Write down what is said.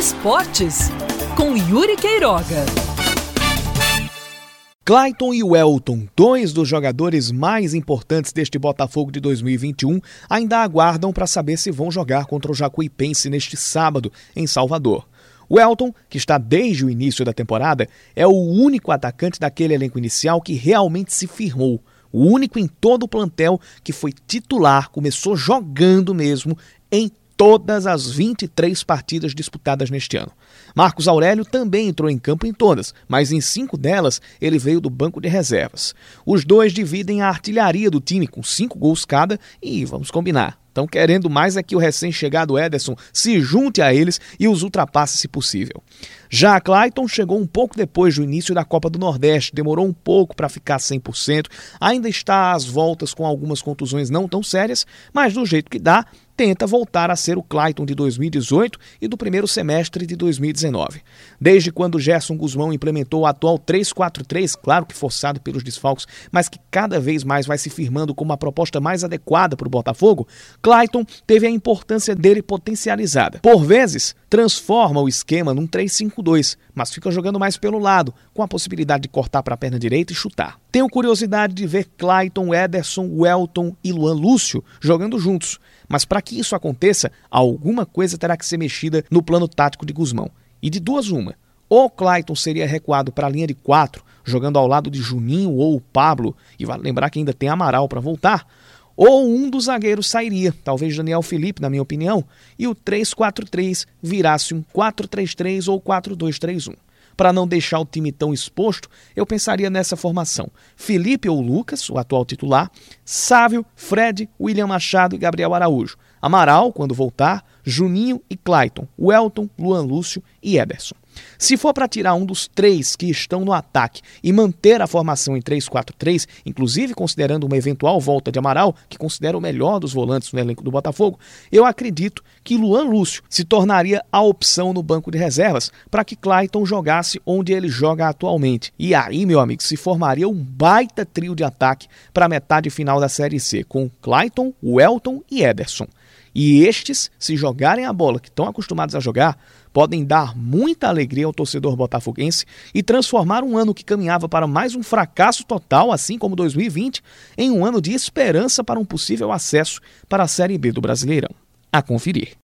Esportes com Yuri Queiroga. Clayton e Welton, dois dos jogadores mais importantes deste Botafogo de 2021, ainda aguardam para saber se vão jogar contra o Jacuipense neste sábado, em Salvador. O Elton, que está desde o início da temporada, é o único atacante daquele elenco inicial que realmente se firmou. O único em todo o plantel que foi titular, começou jogando mesmo em todas as 23 partidas disputadas neste ano. Marcos Aurélio também entrou em campo em todas, mas em cinco delas ele veio do banco de reservas. Os dois dividem a artilharia do time com cinco gols cada e, vamos combinar, Estão querendo mais é que o recém-chegado Ederson se junte a eles e os ultrapasse se possível. Já Clayton chegou um pouco depois do início da Copa do Nordeste, demorou um pouco para ficar 100%, ainda está às voltas com algumas contusões não tão sérias, mas do jeito que dá, tenta voltar a ser o Clayton de 2018 e do primeiro semestre de 2019. Desde quando Gerson Guzmão implementou o atual 3-4-3, claro que forçado pelos desfalques, mas que cada vez mais vai se firmando como a proposta mais adequada para o Botafogo, Clayton teve a importância dele potencializada. Por vezes, transforma o esquema num 3-5-2, mas fica jogando mais pelo lado, com a possibilidade de cortar para a perna direita e chutar. Tenho curiosidade de ver Clayton, Ederson, Welton e Luan Lúcio jogando juntos, mas para que isso aconteça, alguma coisa terá que ser mexida no plano tático de Guzmão. E de duas uma, ou Clayton seria recuado para a linha de quatro, jogando ao lado de Juninho ou Pablo, e vale lembrar que ainda tem Amaral para voltar, ou um dos zagueiros sairia, talvez Daniel Felipe, na minha opinião, e o 3-4-3 virasse um 4-3-3 ou 4-2-3-1. Para não deixar o time tão exposto, eu pensaria nessa formação: Felipe ou Lucas, o atual titular, Sávio, Fred, William Machado e Gabriel Araújo. Amaral, quando voltar, Juninho e Clayton, Welton, Luan Lúcio e Ederson. Se for para tirar um dos três que estão no ataque e manter a formação em 3-4-3, inclusive considerando uma eventual volta de Amaral, que considero o melhor dos volantes no elenco do Botafogo, eu acredito que Luan Lúcio se tornaria a opção no banco de reservas para que Clayton jogasse onde ele joga atualmente. E aí, meu amigo, se formaria um baita trio de ataque para a metade final da Série C, com Clayton, Welton e Ederson. E estes, se jogarem a bola que estão acostumados a jogar, podem dar muita alegria ao torcedor botafoguense e transformar um ano que caminhava para mais um fracasso total, assim como 2020, em um ano de esperança para um possível acesso para a Série B do Brasileirão. A conferir.